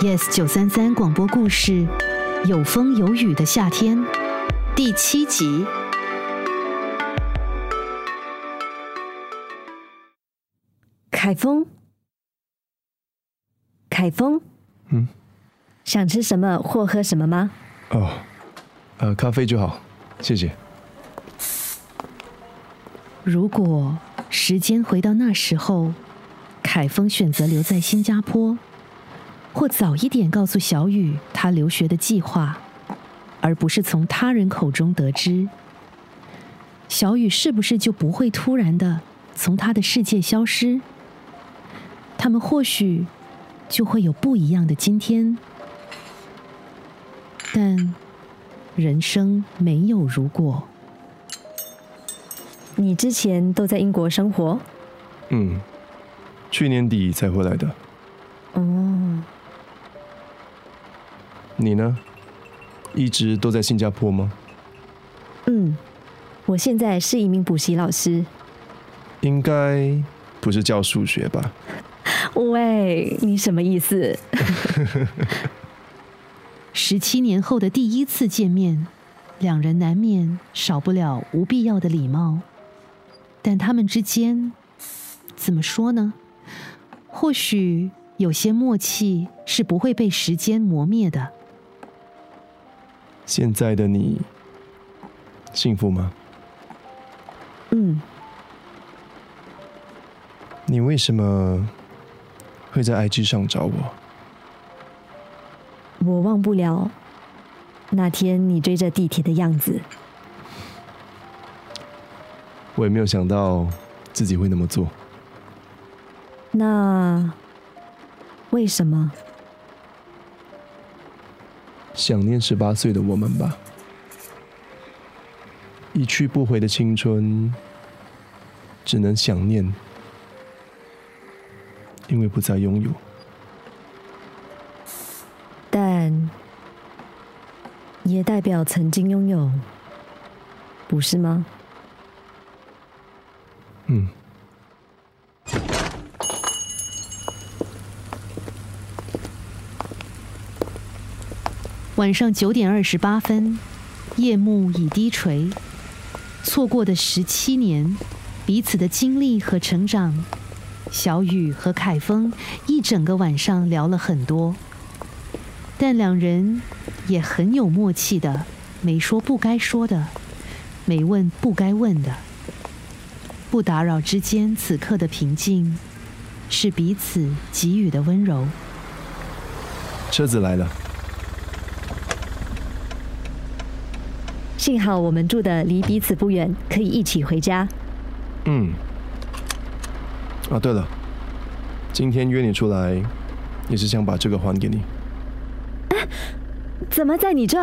Yes 九三三广播故事，有风有雨的夏天，第七集。凯峰，凯峰，嗯，想吃什么或喝什么吗？哦，呃，咖啡就好，谢谢。如果时间回到那时候，凯峰选择留在新加坡，或早一点告诉小雨他留学的计划，而不是从他人口中得知，小雨是不是就不会突然的从他的世界消失？他们或许就会有不一样的今天，但人生没有如果。你之前都在英国生活？嗯，去年底才回来的。哦，你呢？一直都在新加坡吗？嗯，我现在是一名补习老师。应该不是教数学吧？喂，你什么意思？十七年后的第一次见面，两人难免少不了无必要的礼貌，但他们之间怎么说呢？或许有些默契是不会被时间磨灭的。现在的你幸福吗？嗯，你为什么会在 IG 上找我？我忘不了那天你追着地铁的样子。我也没有想到自己会那么做。那为什么？想念十八岁的我们吧，一去不回的青春，只能想念，因为不再拥有。但也代表曾经拥有，不是吗？嗯。晚上九点二十八分，夜幕已低垂。错过的十七年，彼此的经历和成长，小雨和凯峰一整个晚上聊了很多。但两人也很有默契的，没说不该说的，没问不该问的。不打扰之间，此刻的平静，是彼此给予的温柔。车子来了。幸好我们住的离彼此不远，可以一起回家。嗯。啊，对了，今天约你出来，也是想把这个还给你。怎么在你这？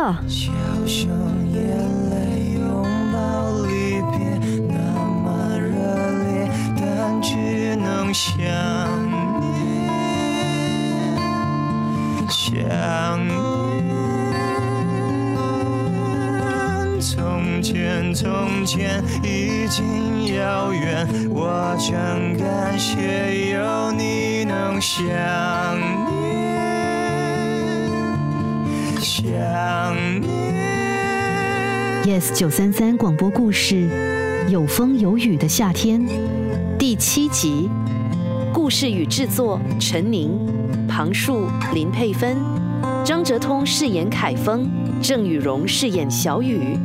从前，从前已经遥远，我真感谢有你能想念，想念。Yes 九三三广播故事，有风有雨的夏天，第七集。故事与制作：陈宁、庞树、林佩芬，张哲通饰演凯峰，郑雨荣饰演小雨。